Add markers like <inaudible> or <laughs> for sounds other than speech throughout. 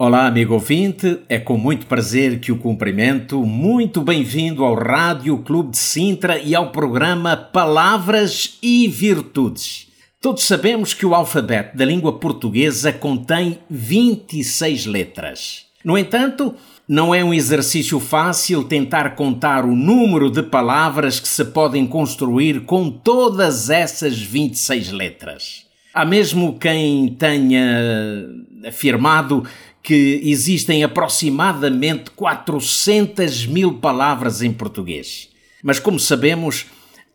Olá, amigo ouvinte, é com muito prazer que o cumprimento. Muito bem-vindo ao Rádio Clube de Sintra e ao programa Palavras e Virtudes. Todos sabemos que o alfabeto da língua portuguesa contém 26 letras. No entanto, não é um exercício fácil tentar contar o número de palavras que se podem construir com todas essas 26 letras. Há mesmo quem tenha afirmado que existem aproximadamente 400 mil palavras em português. Mas, como sabemos,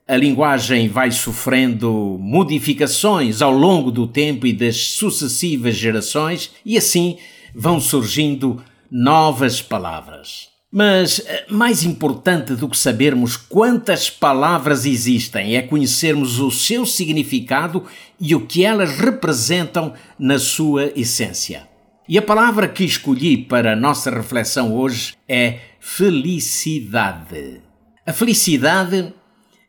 a linguagem vai sofrendo modificações ao longo do tempo e das sucessivas gerações, e assim vão surgindo novas palavras. Mas eh, mais importante do que sabermos quantas palavras existem é conhecermos o seu significado e o que elas representam na sua essência. E a palavra que escolhi para a nossa reflexão hoje é felicidade. A felicidade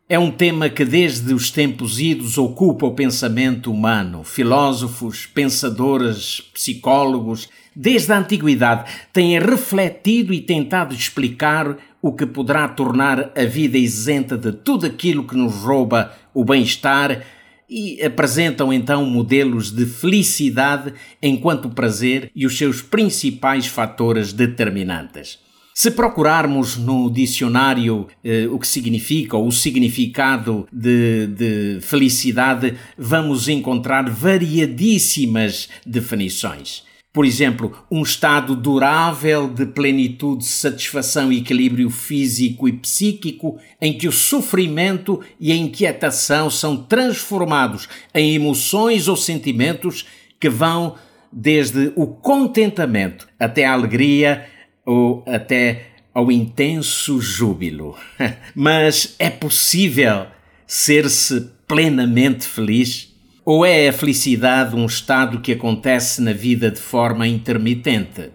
é um tema que desde os tempos idos ocupa o pensamento humano. Filósofos, pensadores, psicólogos, desde a antiguidade, têm refletido e tentado explicar o que poderá tornar a vida isenta de tudo aquilo que nos rouba o bem-estar e apresentam então modelos de felicidade enquanto prazer e os seus principais fatores determinantes. Se procurarmos no dicionário eh, o que significa ou o significado de, de felicidade, vamos encontrar variadíssimas definições. Por exemplo, um estado durável de plenitude, satisfação e equilíbrio físico e psíquico, em que o sofrimento e a inquietação são transformados em emoções ou sentimentos que vão desde o contentamento até a alegria ou até ao intenso júbilo. <laughs> Mas é possível ser-se plenamente feliz? Ou é a felicidade um estado que acontece na vida de forma intermitente?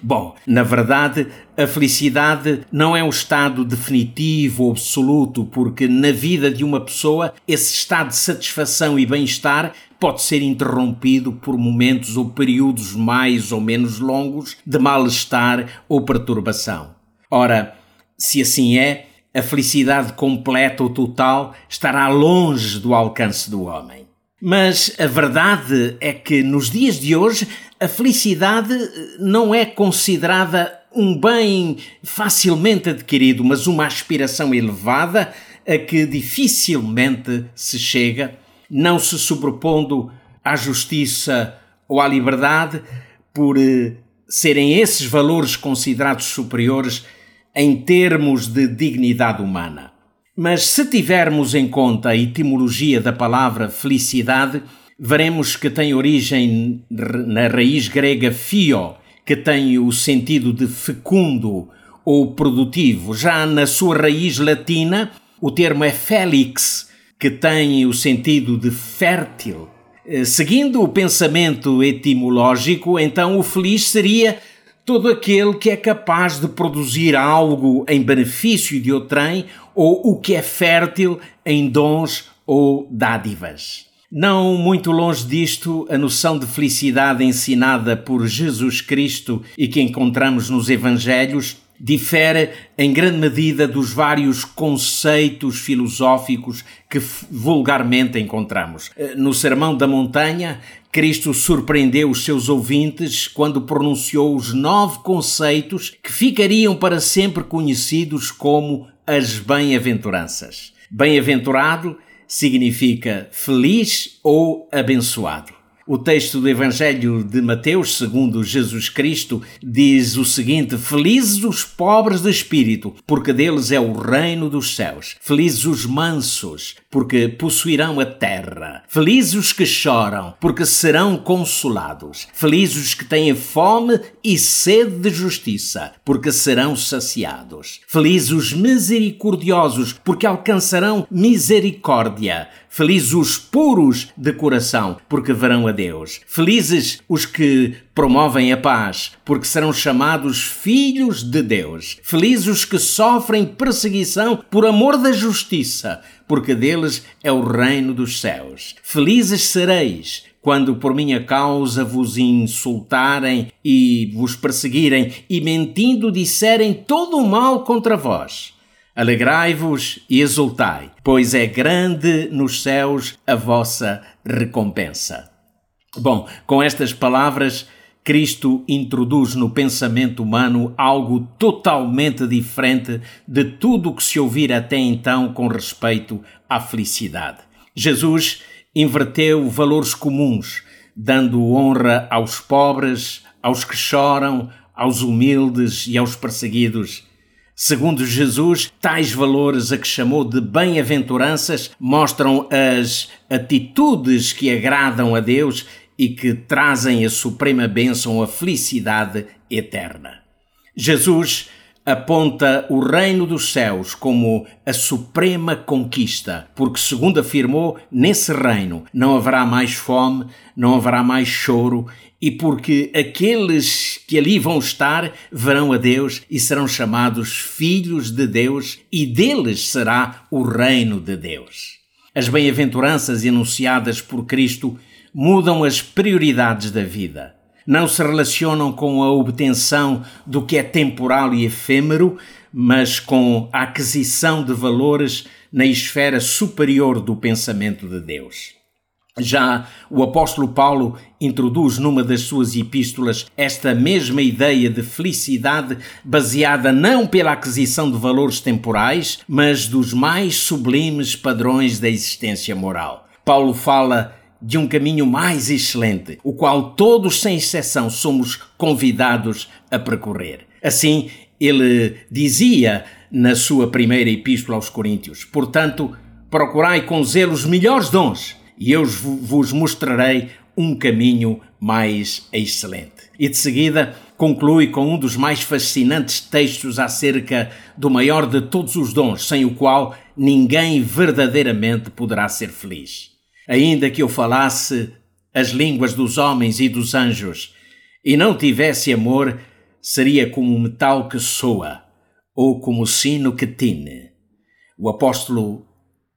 Bom, na verdade, a felicidade não é um estado definitivo ou absoluto, porque na vida de uma pessoa esse estado de satisfação e bem-estar pode ser interrompido por momentos ou períodos mais ou menos longos de mal-estar ou perturbação. Ora, se assim é, a felicidade completa ou total estará longe do alcance do homem. Mas a verdade é que nos dias de hoje a felicidade não é considerada um bem facilmente adquirido, mas uma aspiração elevada a que dificilmente se chega, não se sobrepondo à justiça ou à liberdade, por eh, serem esses valores considerados superiores em termos de dignidade humana. Mas se tivermos em conta a etimologia da palavra felicidade, veremos que tem origem na raiz grega fio, que tem o sentido de fecundo ou produtivo. Já na sua raiz latina, o termo é felix, que tem o sentido de fértil. Eh, seguindo o pensamento etimológico, então o feliz seria todo aquele que é capaz de produzir algo em benefício de outrem ou o que é fértil em dons ou dádivas. Não muito longe disto, a noção de felicidade ensinada por Jesus Cristo e que encontramos nos Evangelhos difere em grande medida dos vários conceitos filosóficos que vulgarmente encontramos. Eh, no Sermão da Montanha, Cristo surpreendeu os seus ouvintes quando pronunciou os nove conceitos que ficariam para sempre conhecidos como as bem-aventuranças. Bem-aventurado significa feliz ou abençoado. O texto do Evangelho de Mateus, segundo Jesus Cristo, diz o seguinte: Felizes os pobres de espírito, porque deles é o reino dos céus. Felizes os mansos, porque possuirão a terra. Felizes os que choram, porque serão consolados. Felizes os que têm fome e sede de justiça, porque serão saciados. Felizes os misericordiosos, porque alcançarão misericórdia. Felizes os puros de coração, porque verão a Deus. Felizes os que promovem a paz, porque serão chamados filhos de Deus. Felizes os que sofrem perseguição por amor da justiça, porque deles é o reino dos céus. Felizes sereis quando por minha causa vos insultarem e vos perseguirem e mentindo disserem todo o mal contra vós. Alegrai-vos e exultai, pois é grande nos céus a vossa recompensa. Bom, com estas palavras, Cristo introduz no pensamento humano algo totalmente diferente de tudo o que se ouvira até então com respeito à felicidade. Jesus inverteu valores comuns, dando honra aos pobres, aos que choram, aos humildes e aos perseguidos Segundo Jesus, tais valores a que chamou de bem-aventuranças mostram as atitudes que agradam a Deus e que trazem a suprema bênção, a felicidade eterna. Jesus aponta o reino dos céus como a suprema conquista, porque, segundo afirmou, nesse reino não haverá mais fome, não haverá mais choro, e porque aqueles que ali vão estar verão a Deus e serão chamados filhos de Deus, e deles será o reino de Deus. As bem-aventuranças enunciadas por Cristo mudam as prioridades da vida não se relacionam com a obtenção do que é temporal e efêmero, mas com a aquisição de valores na esfera superior do pensamento de Deus. Já o apóstolo Paulo introduz numa das suas epístolas esta mesma ideia de felicidade baseada não pela aquisição de valores temporais, mas dos mais sublimes padrões da existência moral. Paulo fala de um caminho mais excelente, o qual todos, sem exceção, somos convidados a percorrer. Assim, ele dizia na sua primeira epístola aos Coríntios: Portanto, procurai com zelo os melhores dons, e eu vos mostrarei um caminho mais excelente. E de seguida conclui com um dos mais fascinantes textos acerca do maior de todos os dons, sem o qual ninguém verdadeiramente poderá ser feliz. Ainda que eu falasse as línguas dos homens e dos anjos e não tivesse amor, seria como o metal que soa ou como o sino que tine. O apóstolo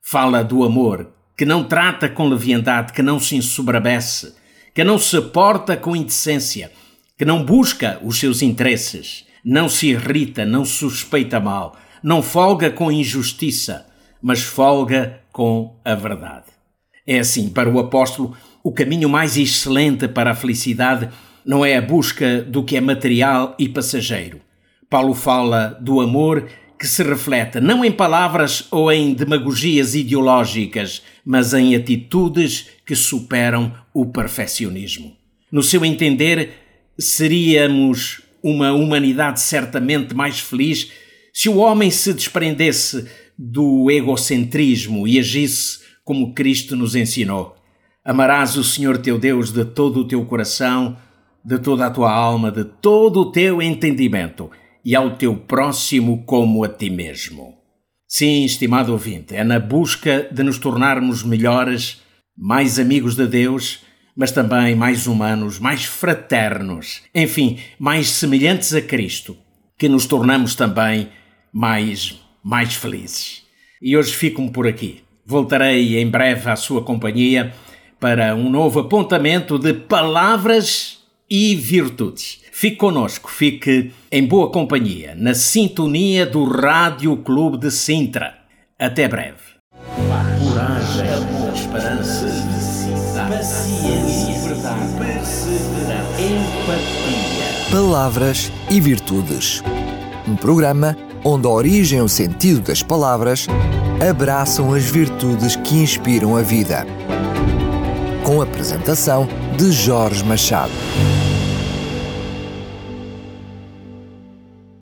fala do amor que não trata com leviandade, que não se ensoberbece, que não se porta com indecência, que não busca os seus interesses, não se irrita, não suspeita mal, não folga com injustiça, mas folga com a verdade. É assim, para o apóstolo, o caminho mais excelente para a felicidade não é a busca do que é material e passageiro. Paulo fala do amor que se reflete não em palavras ou em demagogias ideológicas, mas em atitudes que superam o perfeccionismo. No seu entender, seríamos uma humanidade certamente mais feliz se o homem se desprendesse do egocentrismo e agisse como Cristo nos ensinou. Amarás o Senhor teu Deus de todo o teu coração, de toda a tua alma, de todo o teu entendimento e ao teu próximo como a ti mesmo. Sim, estimado ouvinte, é na busca de nos tornarmos melhores, mais amigos de Deus, mas também mais humanos, mais fraternos, enfim, mais semelhantes a Cristo, que nos tornamos também mais, mais felizes. E hoje fico-me por aqui. Voltarei em breve à sua companhia para um novo apontamento de palavras e virtudes. Fique conosco, fique em boa companhia, na sintonia do Rádio Clube de Sintra. Até breve. Coragem, esperança, paciência, verdade, perseverança, empatia. Palavras e virtudes. Um programa onde a origem e o sentido das palavras abraçam as virtudes que inspiram a vida Com a apresentação de Jorge Machado.